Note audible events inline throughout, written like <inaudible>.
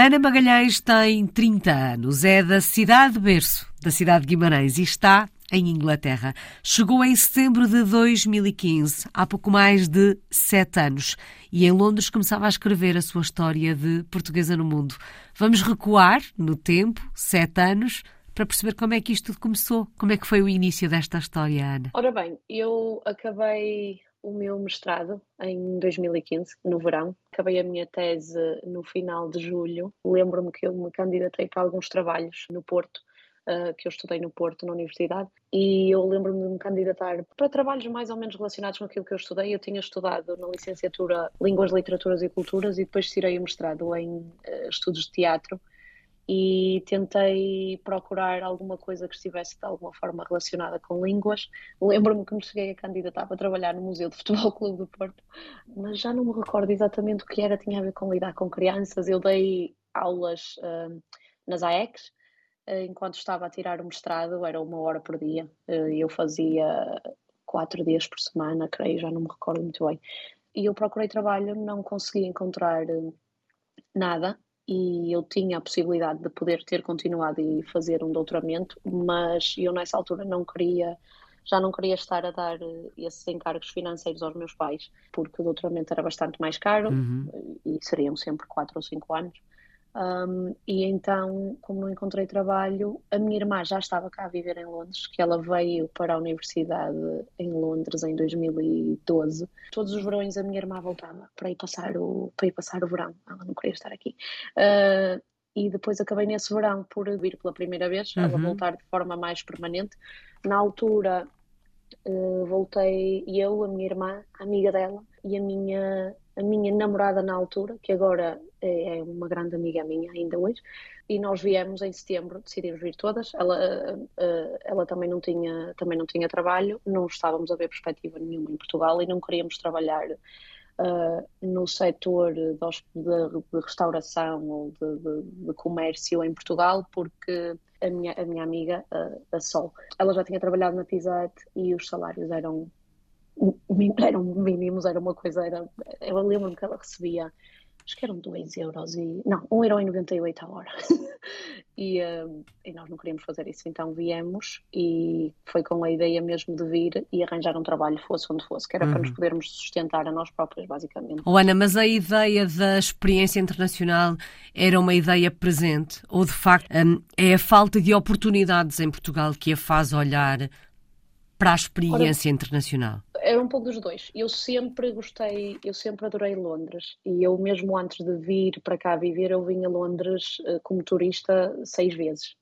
Ana Magalhães tem 30 anos, é da cidade de berço, da cidade de Guimarães, e está em Inglaterra. Chegou em setembro de 2015, há pouco mais de sete anos, e em Londres começava a escrever a sua história de portuguesa no mundo. Vamos recuar no tempo, sete anos, para perceber como é que isto tudo começou. Como é que foi o início desta história, Ana? Ora bem, eu acabei o meu mestrado em 2015, no verão. Acabei a minha tese no final de julho. Lembro-me que eu me candidatei para alguns trabalhos no Porto uh, que eu estudei no Porto, na Universidade, e eu lembro-me de me candidatar para trabalhos mais ou menos relacionados com aquilo que eu estudei. Eu tinha estudado na licenciatura Línguas, Literaturas e Culturas e depois tirei o mestrado em uh, Estudos de Teatro e tentei procurar alguma coisa que estivesse de alguma forma relacionada com línguas. Lembro-me que me cheguei a candidatar para trabalhar no Museu de Futebol Clube do Porto, mas já não me recordo exatamente o que era, tinha a ver com lidar com crianças. Eu dei aulas uh, nas AECs eh, enquanto estava a tirar o mestrado, era uma hora por dia. Eh, eu fazia quatro dias por semana, creio, já não me recordo muito bem. E eu procurei trabalho, não consegui encontrar eh, nada e eu tinha a possibilidade de poder ter continuado e fazer um doutoramento, mas eu nessa altura não queria, já não queria estar a dar esses encargos financeiros aos meus pais, porque o doutoramento era bastante mais caro uhum. e seriam sempre quatro ou cinco anos. Um, e então, como não encontrei trabalho, a minha irmã já estava cá a viver em Londres, que ela veio para a universidade em Londres em 2012. Todos os verões a minha irmã voltava para ir passar o, para ir passar o verão. Ela não queria estar aqui. Uh, e depois acabei nesse verão por vir pela primeira vez, uhum. ela voltar de forma mais permanente. Na altura, uh, voltei eu, a minha irmã, a amiga dela e a minha a minha namorada na altura, que agora é, é uma grande amiga minha ainda hoje, e nós viemos em setembro, decidimos vir todas. Ela, eh, eh, ela também não tinha também não tinha trabalho, não estávamos a ver perspectiva nenhuma em Portugal e não queríamos trabalhar Uh, no setor de, de, de, restauração ou de, de, comércio em Portugal, porque a minha, a minha amiga, uh, a Sol, ela já tinha trabalhado na Pizza e os salários eram eram mínimos, era uma coisa, era, eu lembro-me que ela recebia, acho que eram 2 euros e, não, 1,98€ a hora. <laughs> e, uh, e nós não queríamos fazer isso, então viemos e foi com a ideia mesmo de vir e arranjar um trabalho, fosse onde fosse, que era uhum. para nos uhum. podermos sustentar a nós próprios, basicamente. Oh, Ana, mas a ideia da experiência internacional era uma ideia presente? Ou de facto um, é a falta de oportunidades em Portugal que a faz olhar para a experiência Ora, internacional? É um pouco dos dois. Eu sempre gostei, eu sempre adorei Londres e eu mesmo antes de vir para cá viver, eu vim a Londres uh, como turista seis vezes,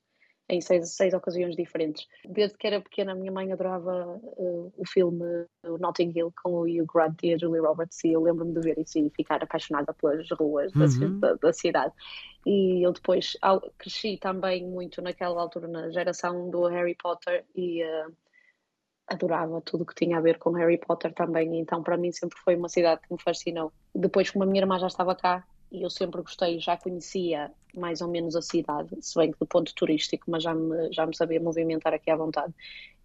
em seis, seis ocasiões diferentes. Desde que era pequena, a minha mãe adorava uh, o filme o Notting Hill com o Hugh Grant e a Julie Roberts e eu lembro-me de ver isso e ficar apaixonada pelas ruas uhum. da, da, cidade. E eu depois cresci também muito naquela altura na geração do Harry Potter e uh, adorava tudo que tinha a ver com Harry Potter também, então para mim sempre foi uma cidade que me fascinou. Depois, como a minha irmã já estava cá e eu sempre gostei, já conhecia mais ou menos a cidade, se bem que do ponto turístico, mas já me, já me sabia movimentar aqui à vontade.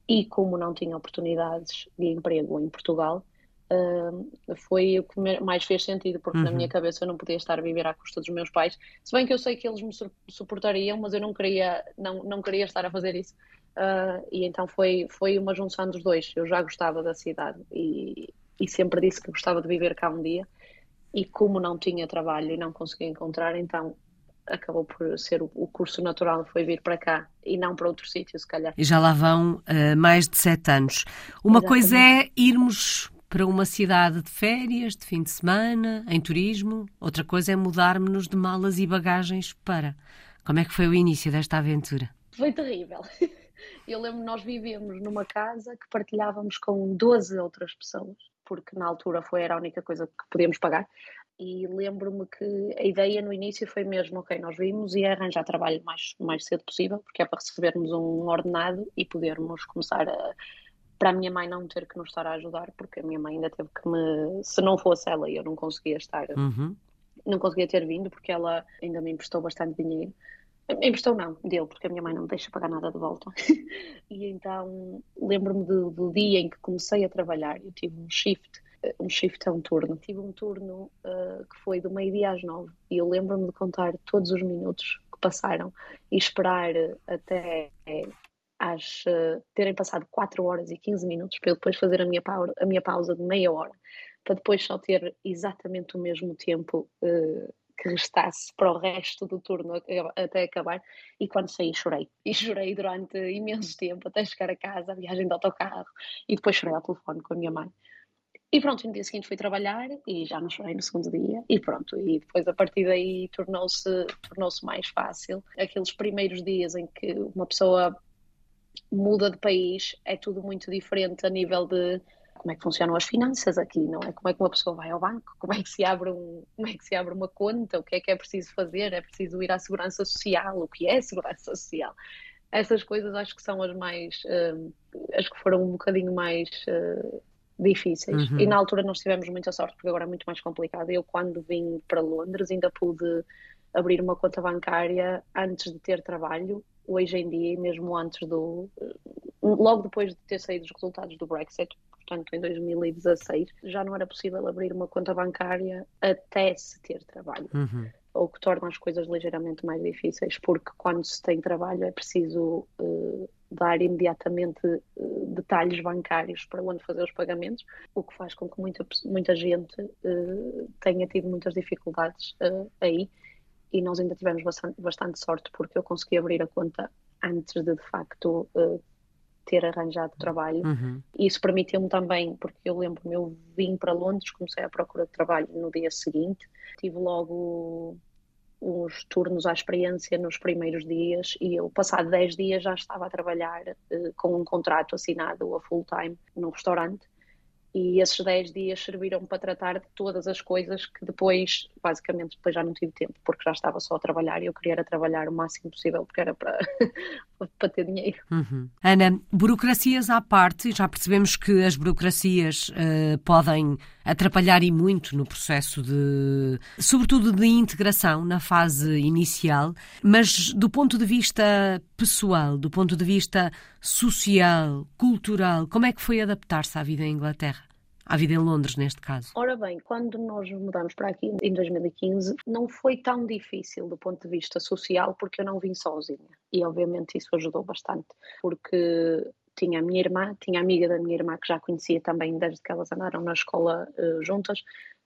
E como não tinha oportunidades de emprego em Portugal, uh, foi o que mais fez sentido, porque uhum. na minha cabeça eu não podia estar a viver à custa dos meus pais. Se bem que eu sei que eles me suportariam, mas eu não queria, não, não queria estar a fazer isso. Uh, e então foi, foi uma junção dos dois. Eu já gostava da cidade e, e sempre disse que gostava de viver cá um dia. E como não tinha trabalho e não conseguia encontrar, então acabou por ser o, curso natural, foi vir para cá e não para outro sítio, se calhar. E já lá vão uh, mais de sete anos. Uma Exatamente. coisa é irmos para uma cidade de férias, de fim de semana, em turismo, outra coisa é mudarmos-nos de malas e bagagens para. Como é que foi o início desta aventura? Foi terrível. <laughs> Eu lembro nós vivíamos numa casa que partilhávamos com 12 outras pessoas, porque na altura foi era a única coisa que podíamos pagar. E lembro-me que a ideia no início foi mesmo, ok, nós vimos e arranjar trabalho mais, mais cedo possível, porque é para recebermos um ordenado e podermos começar a, para a minha mãe não ter que nos estar a ajudar, porque a minha mãe ainda teve que me. Se não fosse ela, eu não conseguia estar. Uhum. Não conseguia ter vindo, porque ela ainda me emprestou bastante dinheiro. Emprestou não, deu, porque a minha mãe não me deixa pagar nada de volta. <laughs> e então lembro-me do, do, dia em que comecei a trabalhar, eu tive um shift um shift é um turno. Tive um turno uh, que foi do meio-dia às nove e eu lembro-me de contar todos os minutos que passaram e esperar até às uh, terem passado 4 horas e 15 minutos para eu depois fazer a minha, pausa, a minha pausa de meia hora, para depois só ter exatamente o mesmo tempo uh, que restasse para o resto do turno até acabar. E quando saí, chorei. <laughs> E chorei durante imenso tempo até chegar a casa, a viagem de autocarro, e depois chorei ao telefone com a minha mãe. E pronto, no dia seguinte fui trabalhar e já não chorei no segundo dia. E pronto, e depois a partir daí tornou-se tornou mais fácil. Aqueles primeiros dias em que uma pessoa muda de país, é tudo muito diferente a nível de como é que funcionam as finanças aqui, não é? Como é que uma pessoa vai ao banco, como é que se abre um, como é que se abre uma conta, o que é que é preciso fazer, é preciso ir à segurança social, o que é segurança social. Essas coisas acho que são as mais, uh, as que foram um bocadinho mais uh, difíceis. Uhum. E na altura nós tivemos muita sorte, porque agora é muito mais complicado. Eu, quando vim para Londres, ainda pude abrir uma conta bancária antes de ter trabalho. Hoje em dia, mesmo antes do. Logo depois de ter saído os resultados do Brexit, portanto em 2016, já não era possível abrir uma conta bancária até se ter trabalho. Uhum. O que torna as coisas ligeiramente mais difíceis, porque quando se tem trabalho é preciso uh, dar imediatamente uh, detalhes bancários para onde fazer os pagamentos, o que faz com que muita, muita gente uh, tenha tido muitas dificuldades aí. E nós ainda tivemos bastante, bastante sorte porque eu consegui abrir a conta antes de de facto ter arranjado trabalho. Uhum. Isso permitiu-me também, porque eu lembro-me, eu vim para Londres, comecei a procura de trabalho no dia seguinte, tive logo uns turnos à experiência nos primeiros dias e eu, passado 10 dias, já estava a trabalhar uh, com um contrato assinado a full time num restaurante e esses 10 dias serviram para tratar de todas as coisas que depois, basicamente, depois já não tive tempo, porque já estava só a trabalhar e eu queria trabalhar o máximo possível, porque era para, para ter dinheiro. Uhum. Ana, burocracias à parte, já percebemos que as burocracias uh, podem atrapalhar e muito no processo de, sobretudo de integração na fase inicial, mas do ponto de vista pessoal, do ponto de vista social, cultural, como é que foi adaptar-se à vida em Inglaterra? À vida em Londres, neste caso? Ora bem, quando nós mudamos para aqui em 2015, não foi tão difícil do ponto de vista social, porque eu não vim sozinha. E obviamente isso ajudou bastante, porque tinha a minha irmã, tinha a amiga da minha irmã que já conhecia também desde que elas andaram na escola uh, juntas,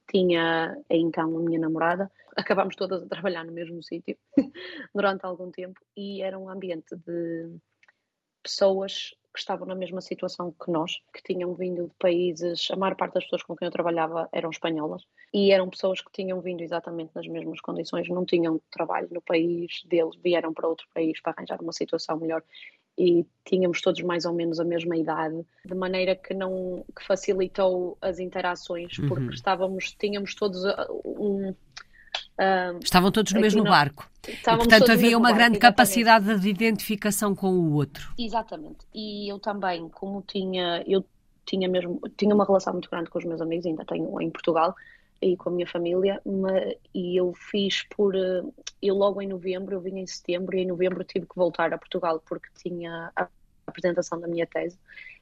tinha então a minha namorada, acabámos todas a trabalhar no mesmo sítio <laughs> durante algum tempo e era um ambiente de pessoas que estavam na mesma situação que nós, que tinham vindo de países, a maior parte das pessoas com quem eu trabalhava eram espanholas, e eram pessoas que tinham vindo exatamente nas mesmas condições, não tinham trabalho no país deles, vieram para outro país para arranjar uma situação melhor e tínhamos todos mais ou menos a mesma idade, de maneira que não que facilitou as interações, porque uhum. estávamos, tínhamos todos uh, um, Estavam todos no mesmo barco. E, portanto, havia uma barco, grande exatamente. capacidade de identificação com o outro. Exatamente. E eu também, como tinha, eu tinha mesmo, tinha uma relação muito grande com os meus amigos, ainda tenho em Portugal, e com a minha família, mas, e eu fiz por, eh, eu logo em novembro, eu vim em setembro, e em novembro tive que voltar a Portugal porque tinha a apresentação da minha tese,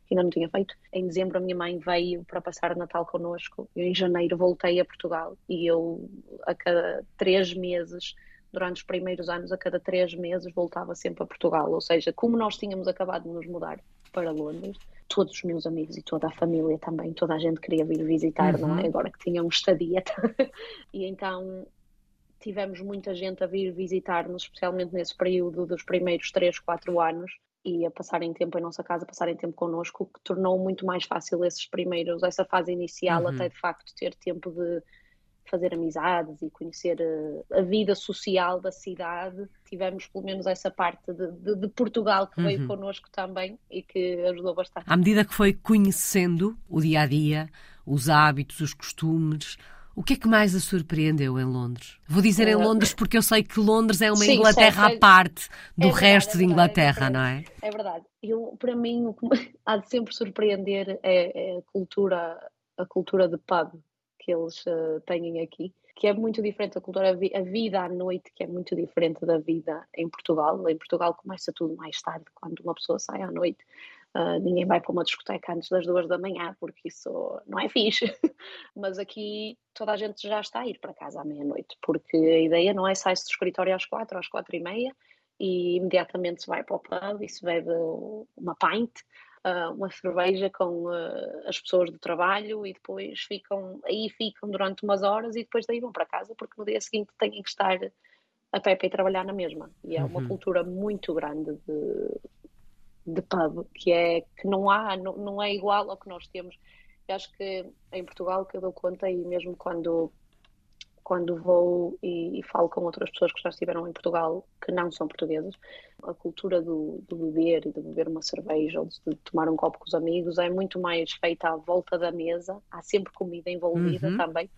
que ainda não tinha feito. Em dezembro a minha mãe veio para passar o Natal connosco, eu em janeiro voltei a Portugal, e eu a cada três meses durante os primeiros anos, a cada três meses, voltava sempre a Portugal. Ou seja, como nós tínhamos acabado de nos mudar para Londres, todos os meus amigos e toda a família também, toda a gente queria vir visitar, uhum. não é? Uhum. Agora que tinham estadia. <laughs> e então tivemos muita gente a vir visitar-nos, especialmente nesse período dos primeiros três, quatro anos, e a passarem tempo em nossa casa, passarem tempo connosco, que tornou muito mais fácil esses primeiros, essa fase inicial, uhum. até de facto ter tempo de fazer amizades e conhecer a, eh, a, vida social da cidade. Tivemos pelo menos essa parte de, de, de Portugal que uhum. veio connosco também e que ajudou bastante. À medida que foi conhecendo o dia a dia, os hábitos, os costumes, o que é que mais a surpreendeu em Londres? Vou dizer em Londres porque eu sei que Londres é uma Sim, Inglaterra sei, à parte do é verdade, resto é de Inglaterra, é não é? É verdade. Eu, para mim, o que <laughs> há de sempre surpreender é, é a cultura, a cultura de pub que eles uh, têm aqui, que é muito diferente da cultura, a vida à noite, que é muito diferente da vida em Portugal. Em Portugal começa tudo mais tarde, quando uma pessoa sai à noite. Uh, ninguém vai para uma discoteca antes das duas da manhã, porque isso não é fixe. <laughs> Mas aqui toda a gente já está a ir para casa à meia-noite, porque a ideia não é sair-se do escritório às quatro, às quatro e meia, e imediatamente se vai para o pub e se bebe uma pint, uh, uma cerveja com uh, as pessoas do trabalho e depois ficam, aí ficam durante umas horas e depois daí vão para casa, porque no dia seguinte têm que estar a pé para ir trabalhar na mesma. E é uma uhum. cultura muito grande de de pub, que é que não há, não, não é igual ao que nós temos. Eu acho que em Portugal que eu dou conta e mesmo quando quando vou e, e, falo com outras pessoas que já estiveram em Portugal que não são portuguesas, a cultura do, do beber e de beber uma cerveja ou de, tomar um copo com os amigos é muito mais feita à volta da mesa, há sempre comida envolvida uhum. também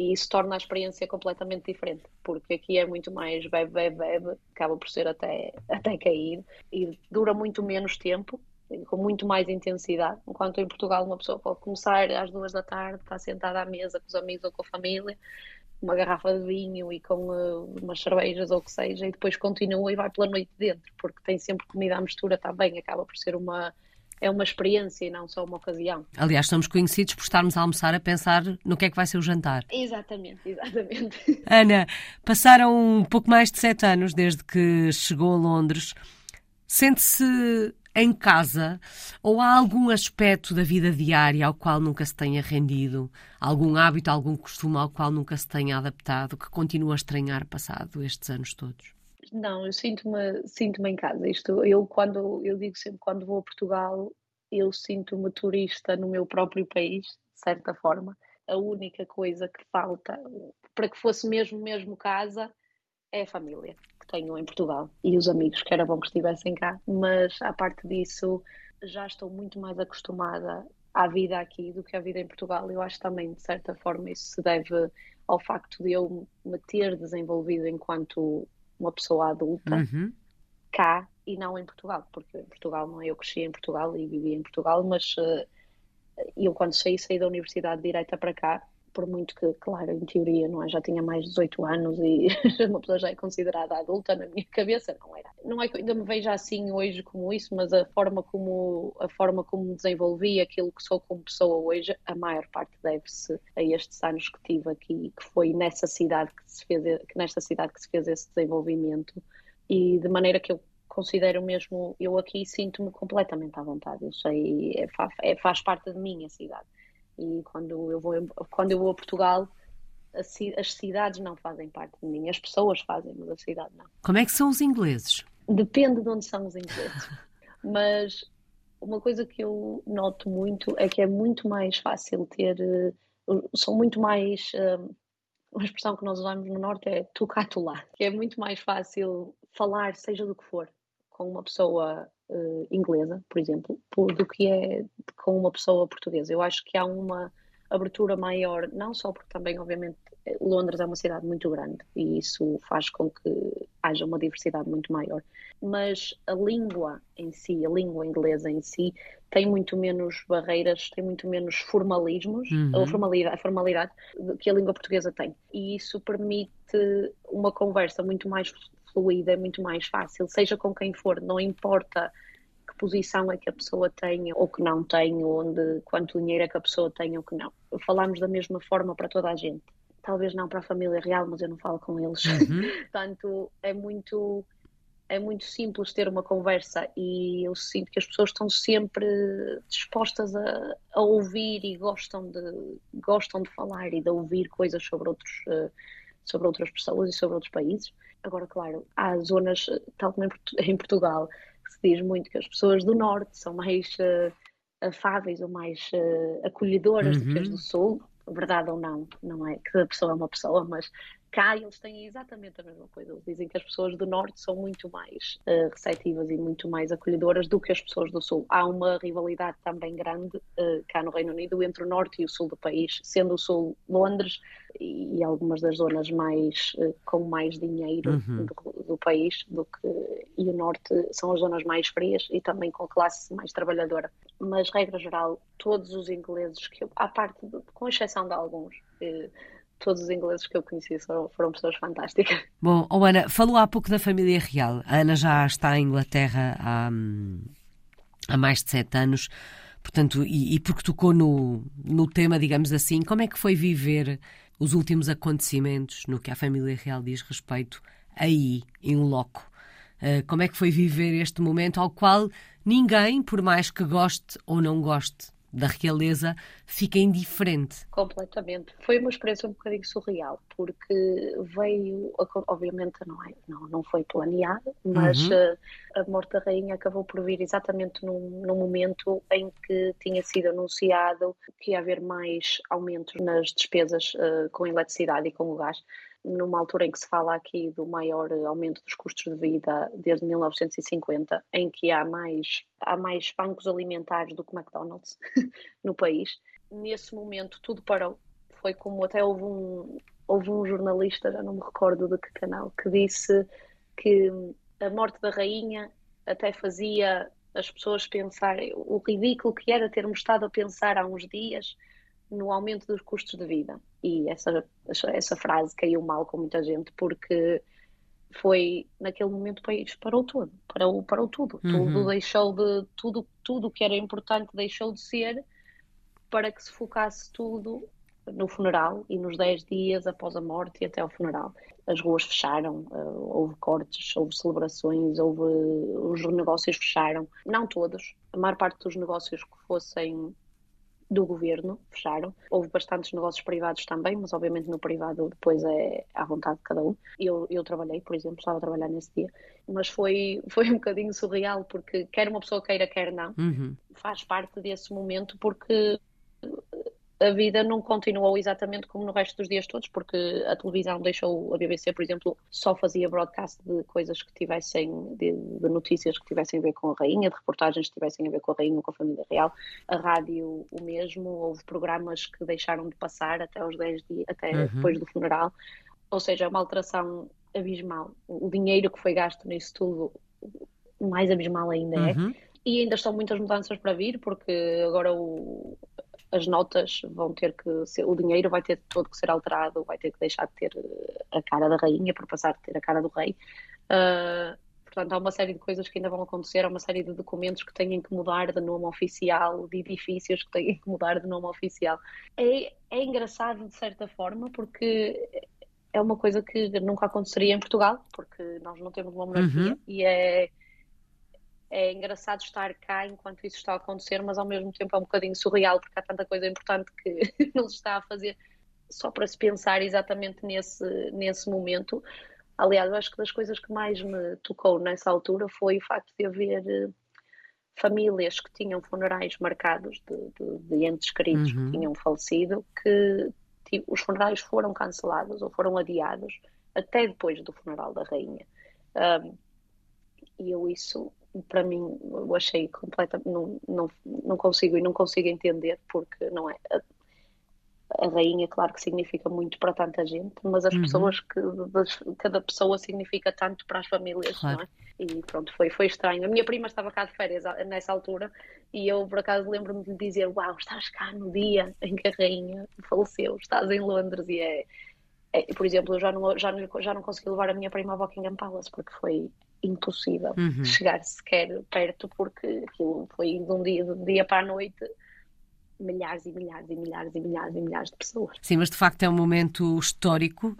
e isso torna a experiência completamente diferente, porque aqui é muito mais bebe, bebe, bebe, acaba por ser até, até cair e dura muito menos tempo, com muito mais intensidade, enquanto em Portugal uma pessoa pode começar às duas da tarde, está sentada à mesa com os amigos ou com a família, uma garrafa de vinho e com uh, umas cervejas ou o que seja, e depois continua e vai pela noite dentro, porque tem sempre comida à mistura também, acaba por ser uma é uma experiência e não só uma ocasião. Aliás, somos conhecidos por estarmos a almoçar a pensar no que é que vai ser o jantar. Exatamente, exatamente. <laughs> Ana, passaram um pouco mais de sete anos desde que chegou a Londres. Sente-se em casa ou há algum aspecto da vida diária ao qual nunca se tenha rendido? Algum hábito, algum costume ao qual nunca se tenha adaptado, que continua a estranhar passado estes anos todos? Não, eu sinto-me sinto em casa. Isto, eu quando eu digo sempre quando vou a Portugal, eu sinto-me turista no meu próprio país, de certa forma. A única coisa que falta para que fosse mesmo mesmo casa é a família que tenho em Portugal e os amigos, que era bom que estivessem cá, mas a parte disso já estou muito mais acostumada à vida aqui do que à vida em Portugal. Eu acho também, de certa forma, isso se deve ao facto de eu me ter desenvolvido enquanto uma pessoa adulta uhum. cá e não em Portugal, porque em Portugal não eu cresci em Portugal e vivi em Portugal, mas uh, eu quando saí, saí da universidade direita para cá por muito que, claro, em teoria, não é? Já tinha mais de 18 anos e <laughs> uma pessoa já é considerada adulta na minha cabeça, não era. Não é que ainda me veja assim hoje como isso, mas a forma como, a forma como desenvolvi, aquilo que sou como pessoa hoje, a maior parte deve-se a estes anos que tive aqui, que foi nessa cidade que se fez, que nesta cidade que se fez esse desenvolvimento e de maneira que eu considero mesmo, eu aqui sinto-me completamente à vontade. Eu sei, é, é, faz parte de mim a cidade e quando eu vou, quando eu vou a Portugal, as cidades não fazem parte de mim, as pessoas fazem, mas a cidade não. Como é que são os ingleses? Depende de onde são os ingleses. <laughs> mas uma coisa que eu noto muito é que é muito mais fácil ter. Eh, são muito mais. Eh, uma expressão que nós usamos no Norte é tu lá. Que é muito mais fácil falar, seja do que for, com uma pessoa uh, inglesa, por exemplo, por, do que é com uma pessoa portuguesa. Eu acho que há uma abertura maior, não só porque também, obviamente, Londres é uma cidade muito grande e isso faz com que haja uma diversidade muito maior, mas a língua em si, a língua inglesa em si, tem muito menos barreiras, tem muito menos formalismos, uhum. ou formalidade, a formalidade que a língua portuguesa tem. E isso permite uma conversa muito mais fluida, é muito mais fácil, seja com quem for, não importa que posição é que a pessoa tenha ou que não tenha, onde, quanto dinheiro é que a pessoa tem ou que não. Falamos da mesma forma para toda a gente. Talvez não para a família real, mas eu não falo com eles. Uhum. <laughs> Portanto, é muito é muito simples ter uma conversa e eu sinto que as pessoas estão sempre dispostas a, a, ouvir e gostam de, gostam de falar e de ouvir coisas sobre, outros, uh, sobre outras pessoas e sobre outros países. Agora, claro, há zonas, tal como <laughs> em Portugal, que se diz muito que as pessoas do Norte são mais uh, afáveis ou mais uh, acolhedoras uhum. do que as uhum. do Sul, verdade ou não, não é que a pessoa é uma pessoa, mas cá eles têm exatamente a mesma coisa. Eles dizem que as pessoas do Norte são muito mais uh, receptivas e muito mais acolhedoras do que as pessoas do Sul. Há uma rivalidade também grande uh, cá no Reino Unido entre o Norte e o Sul do país, sendo o Sul Londres e, algumas das zonas mais uh, com mais dinheiro uhum. do, do, país do que e o Norte são as zonas mais frias e também com classe mais trabalhadora. Mas regra geral, todos os ingleses que eu, à parte de, com exceção de alguns todos os ingleses que eu conheci foram, foram pessoas fantásticas. <laughs> Bom, oh Ana, falou há pouco da família real. A Ana já está em Inglaterra há, há mais de sete anos. Portanto, e, e porque tocou no, no tema, digamos assim, como é que foi viver os últimos acontecimentos no que a família real diz respeito aí, em loco? Uh, como é que foi viver este momento ao qual ninguém, por mais que goste ou não goste da realeza fica indiferente. Completamente. Foi uma experiência um bocadinho surreal, porque veio, obviamente não, é, não, não foi planeado, mas uhum. a, eh, a morte da rainha acabou por vir exatamente num, num momento em que tinha sido anunciado que ia haver mais aumentos nas despesas uh, com eletricidade e com o gás numa altura em que se fala aqui do maior aumento dos custos de vida desde 1950, em que há mais, há mais bancos alimentares do que McDonald's <laughs> no país. Nesse momento tudo parou. Foi como até houve um, houve um jornalista, já não me recordo de que canal, que disse que a morte da rainha até fazia as pessoas pensarem o ridículo que era termos estado a pensar há uns dias no aumento dos custos de vida. E essa, essa frase caiu mal com muita gente porque foi naquele momento o país parou tudo, parou, parou tudo, uhum. tudo deixou de tudo, tudo que era importante deixou de ser para que se focasse tudo no funeral e nos 10 dias após a morte e até ao funeral. As ruas fecharam, eh, houve cortes, houve celebrações, houve os negócios fecharam, não todos, a maior parte dos negócios que fossem do governo, fecharam. Houve bastantes negócios privados também, mas obviamente no privado depois é à vontade de cada um. Eu, eu trabalhei, por exemplo, estava a trabalhar nesse dia, mas foi, foi um bocadinho surreal, porque quer uma pessoa queira, quer não, uhum. faz parte desse momento, porque a vida não continuou exatamente como no resto dos dias todos, porque a televisão deixou, a BBC, por exemplo, só fazia broadcast de coisas que tivessem, de, de, notícias que tivessem a ver com a rainha, de reportagens que tivessem a ver com a rainha ou com a família real. A rádio, o mesmo, houve programas que deixaram de passar até os 10 dias, até uhum. depois do funeral. Ou seja, é uma alteração abismal. O dinheiro que foi gasto nisso tudo, mais abismal ainda é. Uhum. E ainda estão muitas mudanças para vir, porque agora o, as notas vão ter que ser, o dinheiro vai ter todo que ser alterado, vai ter que deixar de ter eh, a cara da rainha para passar a ter a cara do rei. Uh, portanto, há uma série de coisas que ainda vão acontecer, há uma série de documentos que têm que mudar de nome oficial, de edifícios que têm que mudar de nome oficial. É, é engraçado de certa forma, porque é uma coisa que nunca aconteceria em Portugal, porque nós não temos uma monarquia, uhum. e é é engraçado estar cá enquanto isso está a acontecer, mas ao mesmo tempo é um bocadinho surreal porque há tanta coisa importante que <laughs> não se está a fazer só para se pensar exatamente nesse, nesse momento. Aliás, eu acho que das coisas que mais me tocou nessa altura foi o facto de haver eh, famílias que tinham funerais marcados de, de, de entes queridos uhum. que tinham falecido, que tipo, os funerais foram cancelados ou foram adiados até depois do funeral da rainha. Um, e eu isso para mim eu achei completamente não, não, não consigo e não consigo entender porque não é a, a, rainha claro que significa muito para tanta gente mas as uhum. pessoas que cada pessoa significa tanto para as famílias claro. não é? e pronto foi foi estranho a minha prima estava cá de férias nessa altura e eu por acaso lembro-me de dizer uau estás cá no dia em que a rainha faleceu estás em Londres e é é, por exemplo, eu já não, já, não, já não consegui levar a minha prima a Buckingham Palace porque foi impossível uhum. chegar sequer perto porque aquilo foi de um dia, de um dia para a noite milhares e milhares e milhares e milhares e milhares de pessoas. Sim, mas de facto é um momento histórico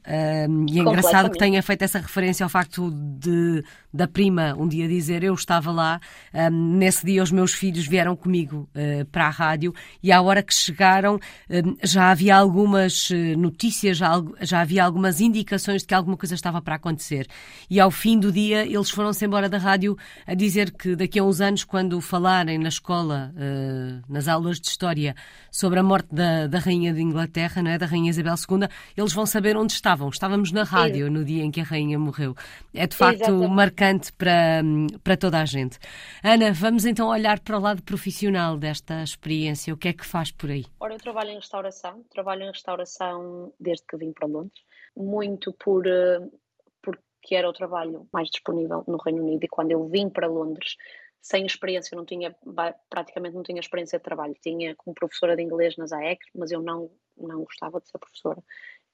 um, e é engraçado que tenha feito essa referência ao facto de da prima um dia dizer eu estava lá, um, nesse dia os meus filhos vieram comigo uh, para a rádio e à hora que chegaram um, já havia algumas eh, notícias, já, já havia algumas indicações de que alguma coisa estava para acontecer. E ao fim do dia eles foram-se embora da rádio a dizer que daqui a uns anos, quando falarem na escola, uh, nas aulas de história, sobre a morte da, da Rainha de Inglaterra, não é? da Rainha Isabel II, eles vão saber onde estavam. Estávamos na rádio Sim. no dia em que a Rainha morreu. É de facto Exatamente. marcante para, para toda a gente. Ana, vamos então olhar para o lado profissional desta experiência. O que é que faz por aí? Ora, eu trabalho em restauração. Trabalho em restauração desde que vim para Londres. Muito por eh, porque era o trabalho mais disponível no Reino Unido e quando eu vim para Londres sem experiência, não tinha, praticamente não tinha experiência de trabalho. Tinha como professora de inglês nas AEC, mas eu não, não gostava de ser professora.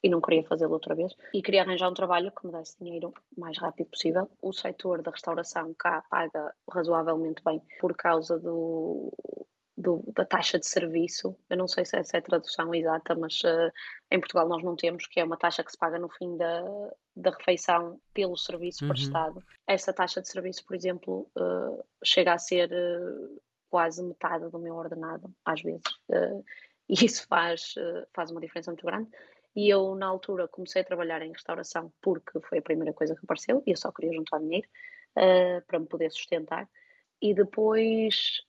e não queria fazê-lo outra vez. E queria arranjar um trabalho que me desse dinheiro o mais rápido possível. O setor da restauração cá paga razoavelmente bem por causa do, do, da taxa de serviço. Eu não sei se essa é a tradução exata, mas uh, em Portugal nós não temos, que é uma taxa que se paga no fim da, da refeição pelo serviço uhum. prestado. Essa taxa de serviço, por exemplo, uh, chega a ser uh, quase metade do meu ordenado, às vezes. <laughs> e isso faz, faz uma diferença muito grande. E eu, na altura, comecei a trabalhar em restauração porque foi a primeira coisa que apareceu e eu só queria juntar dinheiro para me poder sustentar. E depois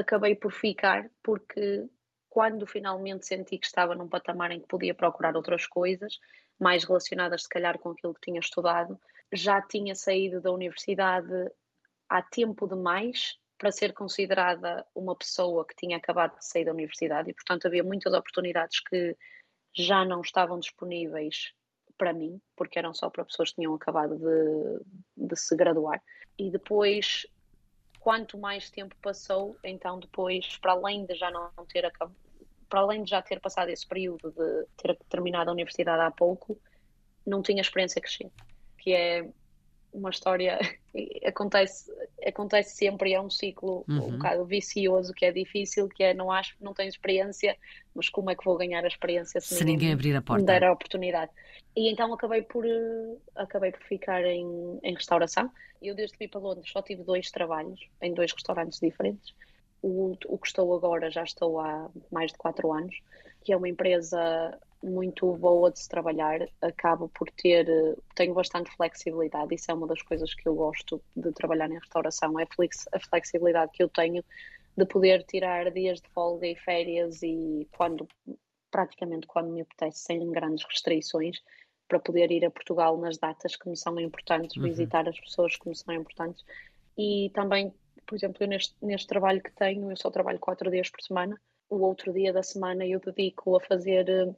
acabei por ficar porque quando finalmente senti que estava num patamar em que podia procurar outras coisas, mais relacionadas se calhar com aquilo que tinha estudado, já tinha saído da universidade há tempo demais para ser considerada uma pessoa que tinha acabado de sair da universidade e, portanto, havia muitas oportunidades que já não estavam disponíveis para mim, porque eram só para pessoas que tinham acabado de, de se graduar. E depois quanto mais tempo passou, então depois, para além de já não ter acabado, para além de já ter passado esse período de ter terminado a universidade há pouco, não tinha experiência crescente, que é uma história <laughs> acontece acontece sempre é um ciclo uhum. um bocado vicioso que é difícil que é não acho não tenho experiência mas como é que vou ganhar a experiência se, se ninguém, ninguém, abrir a porta? me der a oportunidade? E então acabei por eh, acabei por ficar em, em restauração. Eu desde que vim para Londres só tive dois trabalhos em dois restaurantes diferentes. O, o que estou agora já estou há mais de quatro anos que é uma empresa muito boa de se trabalhar, acabo por ter, tenho bastante flexibilidade, isso é uma das coisas que eu gosto de trabalhar em restauração, é a flexibilidade que eu tenho de poder tirar dias de folga e férias e quando, praticamente quando me apetece, sem grandes restrições, para poder ir a Portugal nas datas que me são importantes, uhum. visitar as pessoas que me são importantes e também, por exemplo, eu neste, neste trabalho que tenho, eu só trabalho quatro dias por semana, o outro dia da semana eu dedico a fazer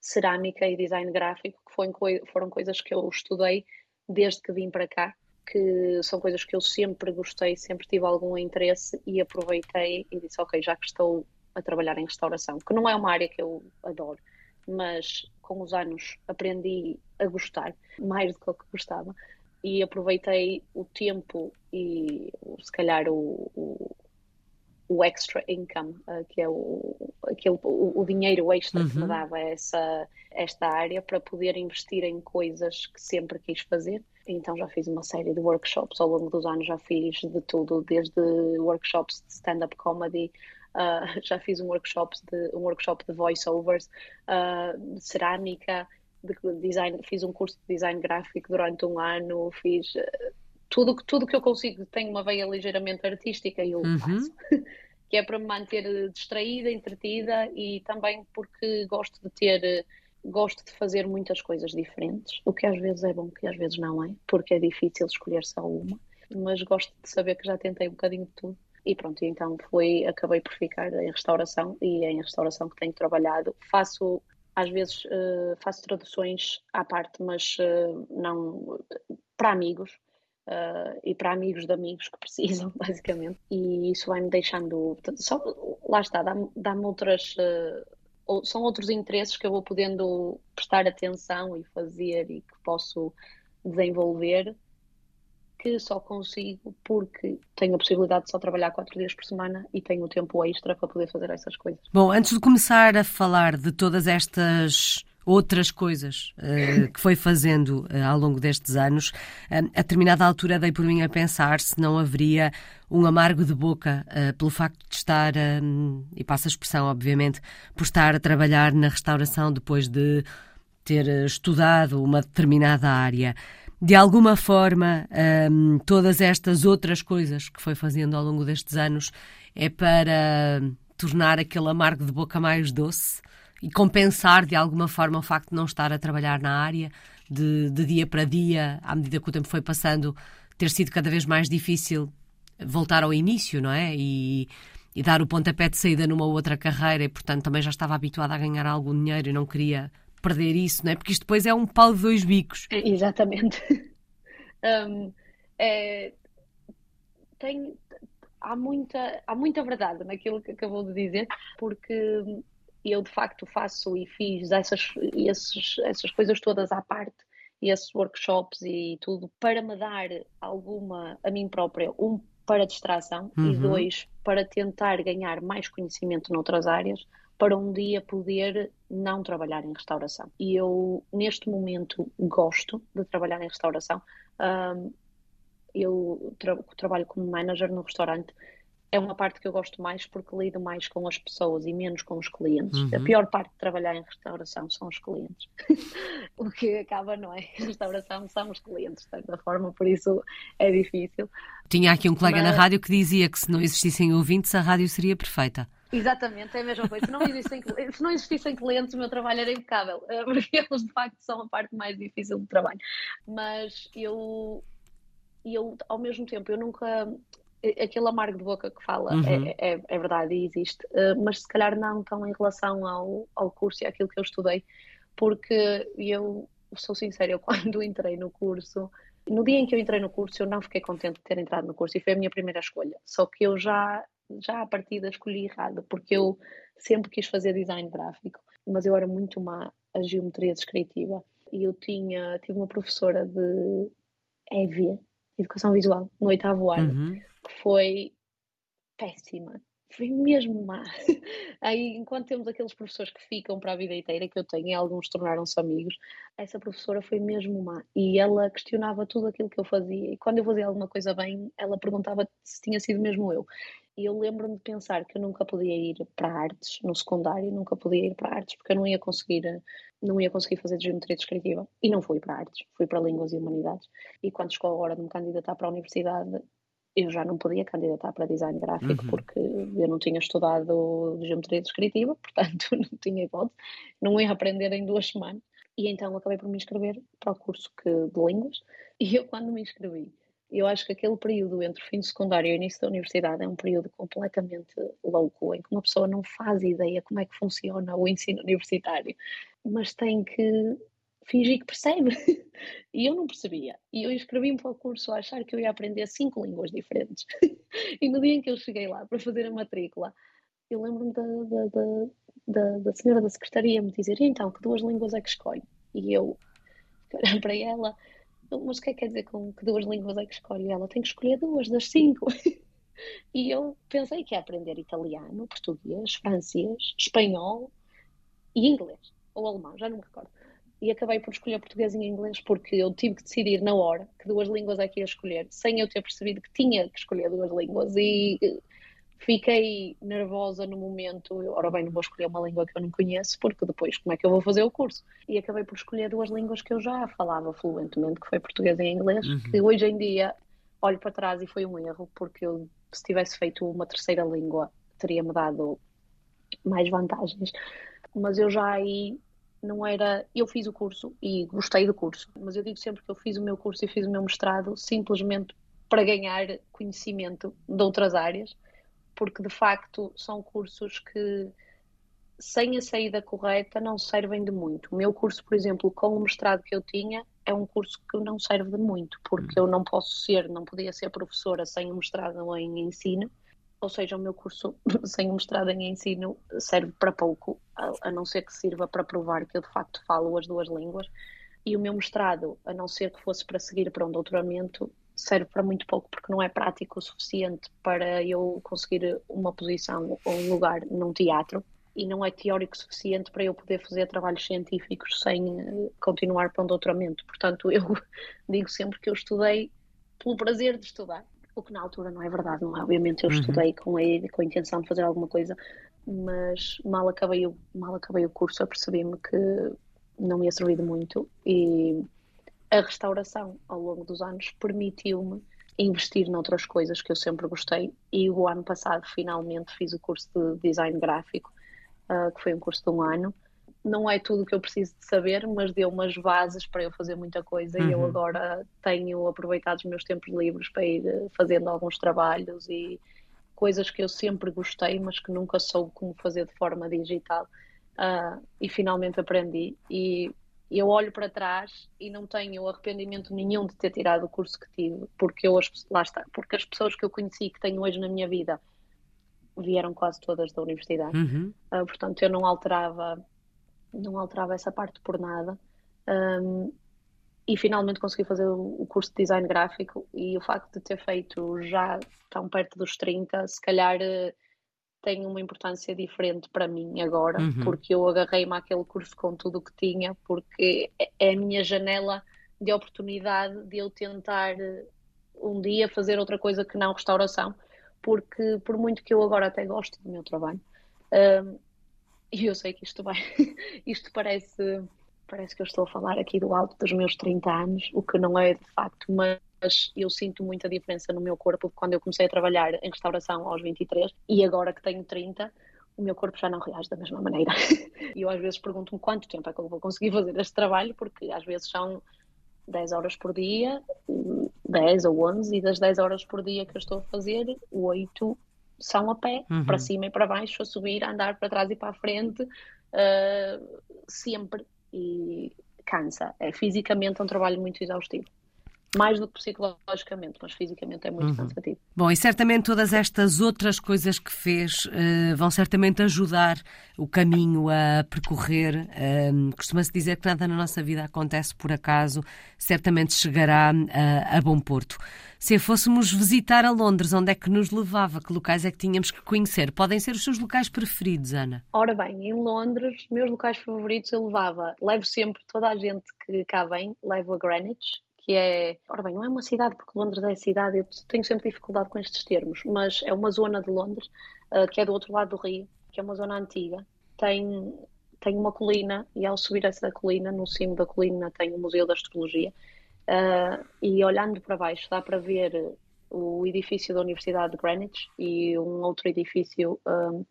cerâmica e design gráfico, que foi, foram coisas que eu estudei desde que vim para cá, que são coisas que eu sempre gostei, sempre tive algum interesse e aproveitei e disse, ok, já que estou a trabalhar em restauração, que não é uma área que eu adoro, mas com os anos aprendi a gostar mais do que que gostava e aproveitei o tempo e se calhar o, o o extra income, uh, que é o, aquele, o, o dinheiro extra uhum. que me uhum. dava essa, esta área para poder investir em coisas que sempre quis fazer. Então já fiz uma série de workshops ao longo dos anos, já fiz de tudo, desde workshops de stand-up comedy, uh, <laughs> já fiz um workshop de, um workshop de voiceovers, uh, de cerâmica, de design, fiz um curso de design gráfico durante um ano, fiz tudo, tudo que eu consigo, tenho uma veia ligeiramente artística e eu uhum. faço. <laughs> que é para me manter distraída, entretida e também porque gosto de ter, gosto de fazer muitas coisas diferentes, o que às vezes é bom, que às vezes não é, porque é difícil escolher só uma, mas gosto de saber que já tentei um bocadinho de tudo. E pronto, então foi, acabei por ficar em restauração e é em restauração que tenho trabalhado. Faço às vezes uh, faço traduções à parte, mas uh, não para amigos uh, e para amigos de amigos que precisam, <laughs> basicamente. E isso vai-me deixando. Só, lá está, dá-me dá outras. Uh, são outros interesses que eu vou podendo prestar atenção e fazer e que posso desenvolver que só consigo porque tenho a possibilidade de só trabalhar quatro dias por semana e tenho o tempo extra para poder fazer essas coisas. Bom, antes de começar a falar de todas estas outras coisas uh, que foi fazendo uh, ao longo destes anos, uh, a determinada altura dei por mim a pensar se não haveria um amargo de boca pelo facto de estar, e passa a expressão, obviamente, por estar a trabalhar na restauração depois de ter estudado uma determinada área. De alguma forma, todas estas outras coisas que foi fazendo ao longo destes anos é para tornar aquele amargo de boca mais doce e compensar de alguma forma o facto de não estar a trabalhar na área, de, de dia para dia, à medida que o tempo foi passando, ter sido cada vez mais difícil voltar ao início, não é? E, e dar o pontapé de saída numa outra carreira e, portanto, também já estava habituada a ganhar algum dinheiro e não queria perder isso, não é? Porque isto depois é um pau de dois bicos. Exatamente. <laughs> um, é, tem, há, muita, há muita verdade naquilo que acabou de dizer, porque eu de facto faço e fiz essas, esses, essas coisas todas à parte, esses workshops e tudo, para me dar alguma, a mim própria, um, para distração uhum. e dois, para tentar ganhar mais conhecimento noutras áreas, para um dia poder não trabalhar em restauração. E eu, neste momento, gosto de trabalhar em restauração. Um, eu tra trabalho como manager no restaurante é uma parte que eu gosto mais porque lido mais com as pessoas e menos com os clientes. Uhum. A pior parte de trabalhar em restauração são os clientes. <laughs> o que acaba, não é? Restauração são os clientes, de certa forma, por isso é difícil. Tinha aqui um colega Mas... na rádio que dizia que se não existissem ouvintes, a rádio seria perfeita. Exatamente, é a mesma coisa. Se não, existem, se não existissem clientes, o meu trabalho era impecável, <laughs> porque eles de facto são a parte mais difícil do trabalho. Mas eu, eu ao mesmo tempo, eu nunca aquele amargo de boca que fala uhum. é, é, é, verdade e existe, uh, mas se calhar não tão em relação ao, ao curso e àquilo que eu estudei, porque eu sou sincera, eu <laughs> quando entrei no curso, no dia em que eu entrei no curso, eu não fiquei contente de ter entrado no curso e foi a minha primeira escolha. Só que eu já, já à partida escolhi errado, porque eu sempre quis fazer design gráfico, mas eu era muito má a geometria descritiva. E eu tinha, tive uma professora de EVIA, Educação Visual, no oitavo ano. Uhum foi péssima. Foi mesmo má. <laughs> Aí, enquanto temos aqueles professores que ficam para a vida inteira, que eu tenho, e alguns tornaram-se amigos, essa professora foi mesmo má. E ela questionava tudo aquilo que eu fazia. E quando eu fazia alguma coisa bem, ela perguntava se tinha sido mesmo eu. E eu lembro-me de pensar que eu nunca podia ir para artes no secundário, nunca podia ir para artes, porque eu não ia conseguir, não ia conseguir fazer geometria descritiva. E não fui para artes, fui para línguas e humanidades. E quando chegou a hora de me candidatar para a universidade, eu já não podia candidatar para design gráfico uhum. porque eu não tinha estudado geometria descritiva, <laughs> portanto não tinha hipótese, não ia aprender em duas semanas. E então acabei por me inscrever para o curso que, de línguas. E eu, quando me inscrevi, eu acho que aquele período entre o fim do secundário e o início da universidade é um período completamente louco, em que uma pessoa não faz ideia como é que funciona o ensino universitário, mas tem que fingi que percebe. <laughs> E eu não percebia. E eu inscrevi-me para o curso a achar que eu ia aprender cinco línguas diferentes. <laughs> E no dia em que eu cheguei lá para fazer a matrícula, eu lembro-me da, da, da, da, senhora da secretaria me dizer: então, que duas línguas é que escolhe? E eu, <laughs> para ela, mas o que é que quer dizer com que duas línguas é que escolhe? E ela tem que escolher duas das cinco. E eu pensei que ia aprender italiano, português, francês, espanhol e inglês. Ou alemão, já não me recordo e acabei por escolher português e inglês porque eu tive que decidir na hora que duas línguas é que ia escolher, sem eu ter percebido que tinha que escolher duas línguas e eh, fiquei nervosa no momento, ora bem, não vou escolher uma língua que eu não conheço porque depois como é que eu vou fazer o curso? E acabei por escolher duas línguas que eu já falava fluentemente, que foi português e inglês, uhum. que hoje em dia olho para trás e foi um erro porque eu, se tivesse feito uma terceira língua teria-me dado mais vantagens, mas eu já aí não era. Eu fiz o curso e gostei do curso, mas eu digo sempre que eu fiz o meu curso e fiz o meu mestrado simplesmente para ganhar conhecimento de outras áreas, porque de facto são cursos que, sem a saída correta, não servem de muito. O meu curso, por exemplo, com o mestrado que eu tinha, é um curso que não serve de muito, porque eu não posso ser, não podia ser professora sem o mestrado em ensino ou seja, o meu curso <laughs> sem mestrado em ensino serve para pouco, a, não ser que sirva para provar que eu de facto falo as duas línguas. E o meu mestrado, a não ser que fosse para seguir para um doutoramento, serve para muito pouco, porque não é prático o suficiente para eu conseguir uma posição ou um lugar num teatro. E não é teórico suficiente para eu poder fazer trabalhos científicos sem eh, continuar para um doutoramento. Portanto, eu <laughs> digo sempre que eu estudei pelo prazer de estudar o que na altura não é verdade, não é? Obviamente eu uhum. estudei com a, com a intenção de fazer alguma coisa, mas mal acabei, o, mal acabei o curso, apercebi-me que não me ia servir de muito e a restauração ao longo dos anos permitiu-me investir noutras coisas que eu sempre gostei e o ano passado finalmente fiz o curso de design gráfico, uh, que foi um curso de um ano não é tudo o que eu preciso de saber, mas deu umas bases para eu fazer muita coisa uhum. e eu uhum. agora tenho aproveitado os meus tempos livres para ir eh, fazendo alguns trabalhos e coisas que eu sempre gostei, mas que nunca soube como fazer de forma digital. Uh, e finalmente aprendi. E eu olho para trás e não tenho arrependimento nenhum de ter tirado o curso que tive, porque eu, lá está, porque as pessoas que eu conheci que tenho hoje na minha vida vieram quase todas da universidade. Uhum. Uh, portanto, eu não alterava, não alterava essa parte por nada. Um, e finalmente consegui fazer o curso de design gráfico e o facto de ter feito já tão perto dos 30, se calhar eh, tem uma importância diferente para mim agora, uhum. porque eu agarrei-me àquele curso com tudo o que tinha, porque é, é a minha janela de oportunidade de eu tentar eh, um dia fazer outra coisa que não restauração, porque por muito que eu agora até gosto do meu trabalho, um, e eu sei que isto vai, <laughs> isto parece, parece que eu estou a falar aqui do alto dos meus 30 anos, o que não é de facto, mas eu sinto muita diferença no meu corpo quando eu comecei a trabalhar em restauração aos 23 e agora que tenho 30, o meu corpo já não reage da mesma maneira. <laughs> E eu às vezes pergunto-me quanto tempo é que eu vou conseguir fazer este trabalho, porque às vezes são 10 horas por dia, 10 ou 11, e das 10 horas por dia que eu estou a fazer, 8 são a pé, uhum. para cima e para baixo, a subir, a andar para trás e para a frente, uh, sempre. E cansa. É fisicamente um trabalho muito exaustivo mais do que psicologicamente, mas fisicamente é muito uhum. cansativo. Bom, e certamente todas estas outras coisas que fez uh, vão certamente ajudar o caminho a percorrer. Uh, Costuma-se dizer que nada na nossa vida acontece por acaso, certamente chegará a, a bom porto. Se fôssemos visitar a Londres, onde é que nos levava? Que locais é que tínhamos que conhecer? Podem ser os seus locais preferidos, Ana? Ora bem, em Londres, meus locais favoritos eu levava, levo sempre toda a gente que cá vem, levo a Greenwich, que é, ora bem, não é uma cidade, porque Londres é cidade, eu tenho sempre dificuldade com estes termos, mas é uma zona de Londres, uh, que é do outro lado do rio, que é uma zona antiga, tem, tem uma colina, e ao subir essa colina, no cimo da colina tem o Museu da Astrologia, uh, e olhando para baixo dá para ver o edifício da Universidade de Greenwich e um outro edifício uh,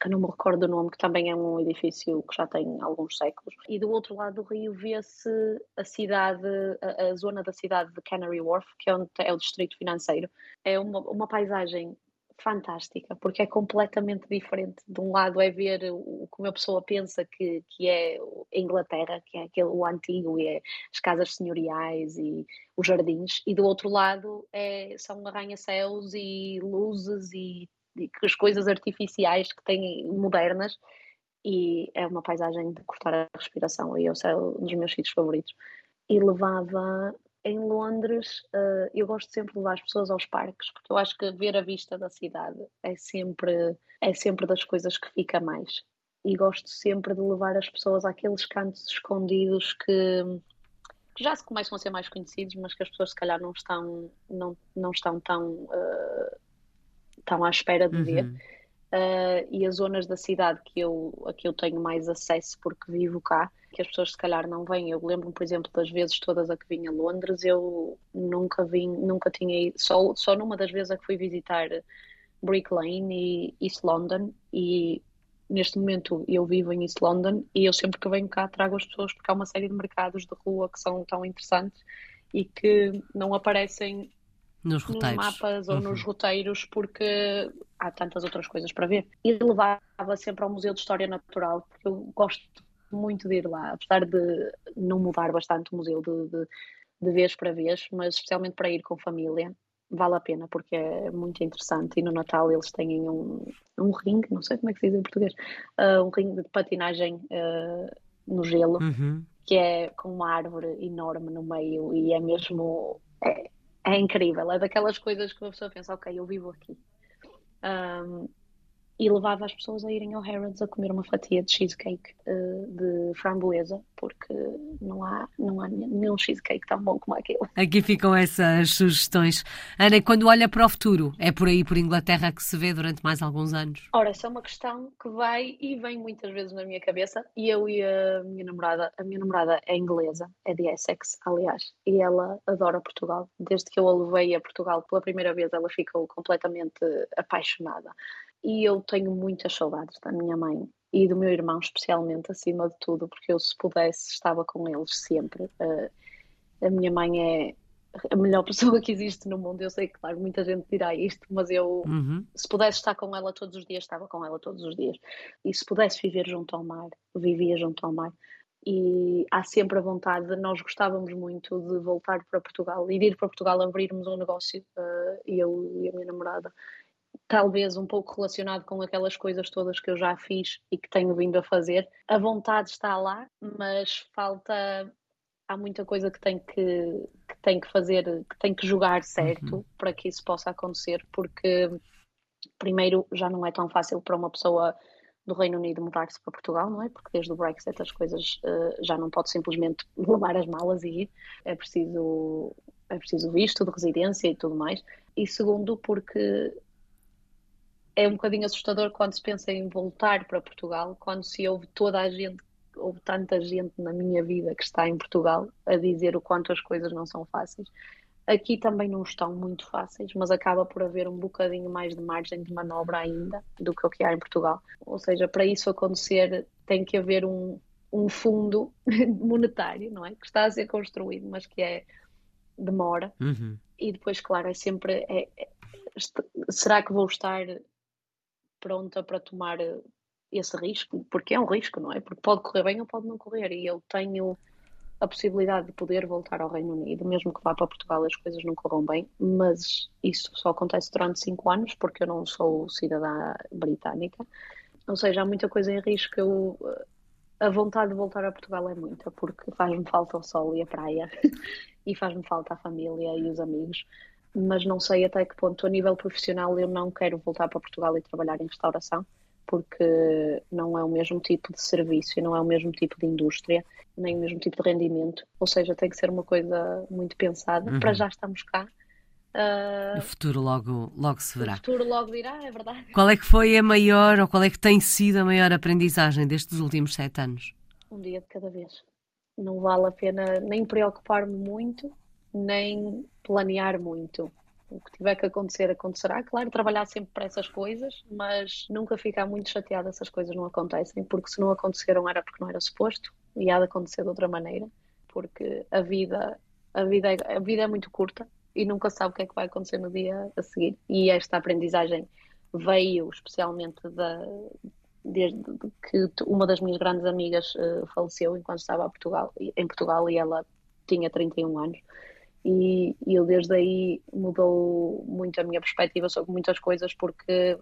que não me recordo o nome, que também é um edifício que já tem alguns séculos. E do outro lado do rio vê-se a cidade, a, a, zona da cidade de Canary Wharf, que é onde é o distrito financeiro. É uma, uma paisagem fantástica, porque é completamente diferente. De um lado é ver o que uma pessoa pensa que, que é a Inglaterra, que é aquele, o antigo, e é as casas senhoriais e os jardins, e do outro lado é, são arranha-céus e luzes e as coisas artificiais que têm modernas e é uma paisagem de cortar a respiração e esse é um dos meus sítios favoritos. E levava em Londres, uh, eu gosto sempre de levar as pessoas aos parques, porque eu acho que ver a vista da cidade é sempre, é sempre das coisas que fica mais. E gosto sempre de levar as pessoas àqueles cantos escondidos que, que já se começam a ser mais conhecidos, mas que as pessoas se calhar não estão, não, não estão tão uh, estão à espera de uhum. ver. Uh, e as zonas da cidade que eu, a que eu tenho mais acesso porque vivo cá, que as pessoas se calhar não vêm. Eu lembro-me, por exemplo, das vezes todas a que vim a Londres, eu nunca vim, nunca tinha ido, só, só numa das vezes a que fui visitar Brick Lane e East London e neste momento eu vivo em East London e eu sempre que venho cá trago as pessoas porque há uma série de mercados de rua que são tão interessantes e que não aparecem nos, roteiros. nos mapas ou nos uhum. roteiros, porque há tantas outras coisas para ver. E levava sempre ao Museu de História Natural, porque eu gosto muito de ir lá, apesar de não mudar bastante o museu de, de, de vez para vez, mas especialmente para ir com família, vale a pena porque é muito interessante. E no Natal eles têm um, um ringue, não sei como é que se diz em português, uh, um ringue de patinagem uh, no gelo, uhum. que é com uma árvore enorme no meio e é mesmo. É, é incrível, é daquelas coisas que a pessoa pensa, ok, eu vivo aqui. Um, e levava as pessoas a irem ao Harrods a comer uma fatia de cheesecake uh, de framboesa, porque não há, não há nenhum cheesecake tão bom como aquele. Aqui ficam essas sugestões. Ana, quando olha para o futuro, é por aí, por Inglaterra, que se vê durante mais alguns anos? Ora, essa é uma questão que vai e vem muitas vezes na minha cabeça, e eu e a minha namorada, a minha namorada é inglesa, é de Essex, aliás, e ela adora Portugal. Desde que eu a levei a Portugal pela primeira vez, ela ficou completamente apaixonada e eu tenho muitas saudades da minha mãe e do meu irmão, especialmente, acima de tudo, porque eu, se pudesse, estava com eles sempre. Uh, a minha mãe é a melhor <laughs> pessoa que existe no mundo. Eu sei que, claro, muita gente dirá isto, mas eu, uhum. se pudesse estar com ela todos os dias, estava com ela todos os dias. E se pudesse viver junto ao mar, vivia junto ao mar. E há sempre a vontade, nós gostávamos muito de voltar para Portugal e de ir para Portugal abrirmos um negócio, uh, eu e a minha namorada, talvez um pouco relacionado com aquelas coisas todas que eu já fiz e que tenho vindo a fazer. A vontade está lá, mas falta há muita coisa que tem que, que tem que fazer, que tem que jogar certo uhum. para que isso possa acontecer, porque primeiro já não é tão fácil para uma pessoa do Reino Unido mudar-se para Portugal, não é? Porque desde o Brexit as coisas uh, já não pode simplesmente <laughs> levar as malas e ir. É preciso, é preciso visto de residência e tudo mais. E segundo, porque é um bocadinho assustador quando se pensa em voltar para Portugal, quando se ouve toda a gente, houve tanta gente na minha vida que está em Portugal a dizer o quanto as coisas não são fáceis. Aqui também não estão muito fáceis, mas acaba por haver um bocadinho mais de margem de manobra ainda do que o que há em Portugal. Ou seja, para isso acontecer tem que haver um, um fundo <laughs> monetário, não é? Que está a ser construído, mas que é demora. Uhum. E depois, claro, é sempre é, é, será que vou estar pronta para tomar esse risco? Porque é um risco, não é? Porque pode correr bem ou pode não correr. E eu tenho a possibilidade de poder voltar ao Reino Unido, mesmo que vá para Portugal as coisas não corram bem, mas isso só acontece durante cinco anos, porque eu não sou cidadã britânica. Ou seja, há muita coisa em risco. Eu, a vontade de voltar a Portugal é muita, porque faz-me falta o sol e a praia, <laughs> e faz-me falta a família e os amigos, mas não sei até que ponto, a nível profissional, eu não quero voltar para Portugal e trabalhar em restauração porque não é o mesmo tipo de serviço e não é o mesmo tipo de indústria, nem o mesmo tipo de rendimento. Ou seja, tem que ser uma coisa muito pensada. Uhum. Para já estamos cá. Uh, o futuro logo, logo se verá. O futuro logo virá, é verdade. Qual é que foi a maior, ou qual é que tem sido a maior aprendizagem destes últimos sete anos? Um dia de cada vez. Não vale a pena nem preocupar-me muito, nem planear muito o que tiver que acontecer, acontecerá. Claro, trabalhar sempre para essas coisas, mas nunca ficar muito chateada se as coisas não acontecem, porque se não aconteceram era porque não era suposto e há de acontecer de outra maneira, porque a vida, a vida, é, a vida é muito curta e nunca sabe o que é que vai acontecer no dia a seguir. E esta aprendizagem veio especialmente da, desde que uma das minhas grandes amigas uh, faleceu enquanto estava Portugal, em Portugal e ela tinha 31 anos e, e eu desde aí mudou muito a minha perspectiva sobre muitas coisas porque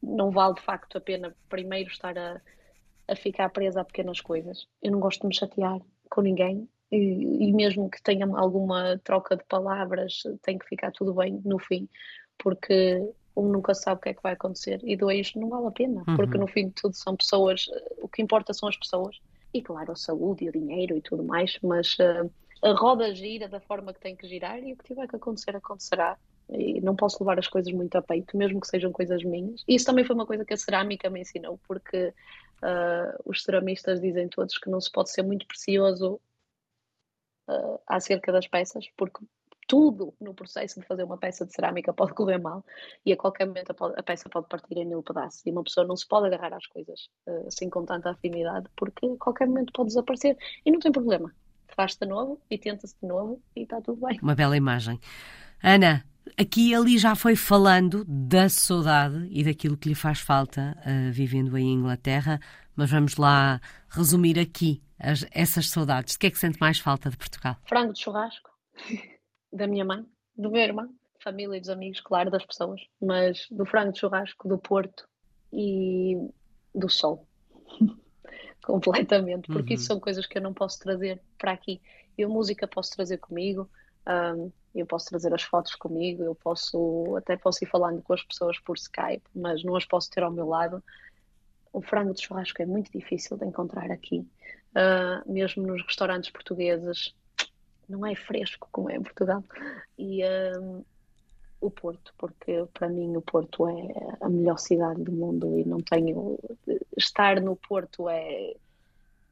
não vale de facto a pena primeiro estar a, a ficar presa a pequenas coisas. Eu não gosto de me chatear com ninguém e, e, mesmo que tenha alguma troca de palavras, tem que ficar tudo bem no fim, porque um nunca sabe o que é que vai acontecer e dois não vale a pena, uhum. porque no fim de tudo são pessoas, o que importa são as pessoas e claro a saúde e o dinheiro e tudo mais, mas uh, a roda gira da forma que tem que girar e o que tiver que acontecer, acontecerá. E não posso levar as coisas muito a peito, mesmo que sejam coisas minhas. Isso também foi uma coisa que a cerâmica me ensinou, porque uh, os ceramistas dizem todos que não se pode ser muito precioso uh, acerca das peças, porque tudo no processo de fazer uma peça de cerâmica pode correr mal e a qualquer momento a, peça pode partir em mil pedaços e uma pessoa não se pode agarrar às coisas uh, assim com tanta afinidade porque a qualquer momento pode desaparecer e não tem problema faz-se de novo e tenta-se de novo e está tudo bem. Uma bela imagem. Ana, aqui e ali já foi falando da saudade e daquilo que lhe faz falta uh, vivendo em Inglaterra, mas vamos lá resumir aqui as, essas saudades. De que é que sente mais falta de Portugal? Frango de churrasco, <laughs> da minha mãe, do meu irmão, família e dos amigos, claro, das pessoas, mas do frango de churrasco, do Porto e do sol. <laughs> <laughs> completamente, porque uhum. isso são coisas que eu não posso trazer para aqui. Eu música posso trazer comigo, um, eu posso trazer as fotos comigo, eu posso até posso ir falando com as pessoas por Skype, mas não as posso ter ao meu lado. O frango de churrasco é muito difícil de encontrar aqui, uh, mesmo nos restaurantes portugueses. Não é fresco como é em Portugal. E um, o Porto, porque para mim o Porto é a melhor cidade do mundo e não tenho. Estar no Porto é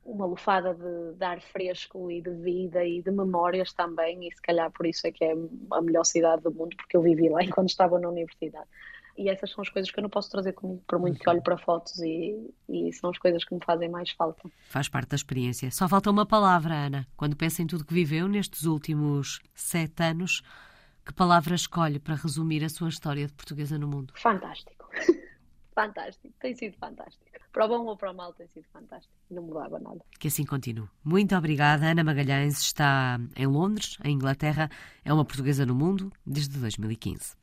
uma lufada de, de ar fresco e de vida e de memórias também, e se calhar por isso é que é a melhor cidade do mundo, porque eu vivi lá <laughs> enquanto estava na universidade. E essas são as coisas que eu não posso trazer comigo, por muito que olhe para fotos, e, e são as coisas que me fazem mais falta. Faz parte da experiência. Só falta uma palavra, Ana. Quando pensa em tudo que viveu nestes últimos sete anos, que palavra escolhe para resumir a sua história de portuguesa no mundo? Fantástico. <laughs> fantástico. Tem sido fantástico. Para o bom ou para o mal tem sido fantástico. Não mudava nada. Que assim continue. Muito obrigada. Ana Magalhães está em Londres, em Inglaterra. É uma portuguesa no mundo desde 2015.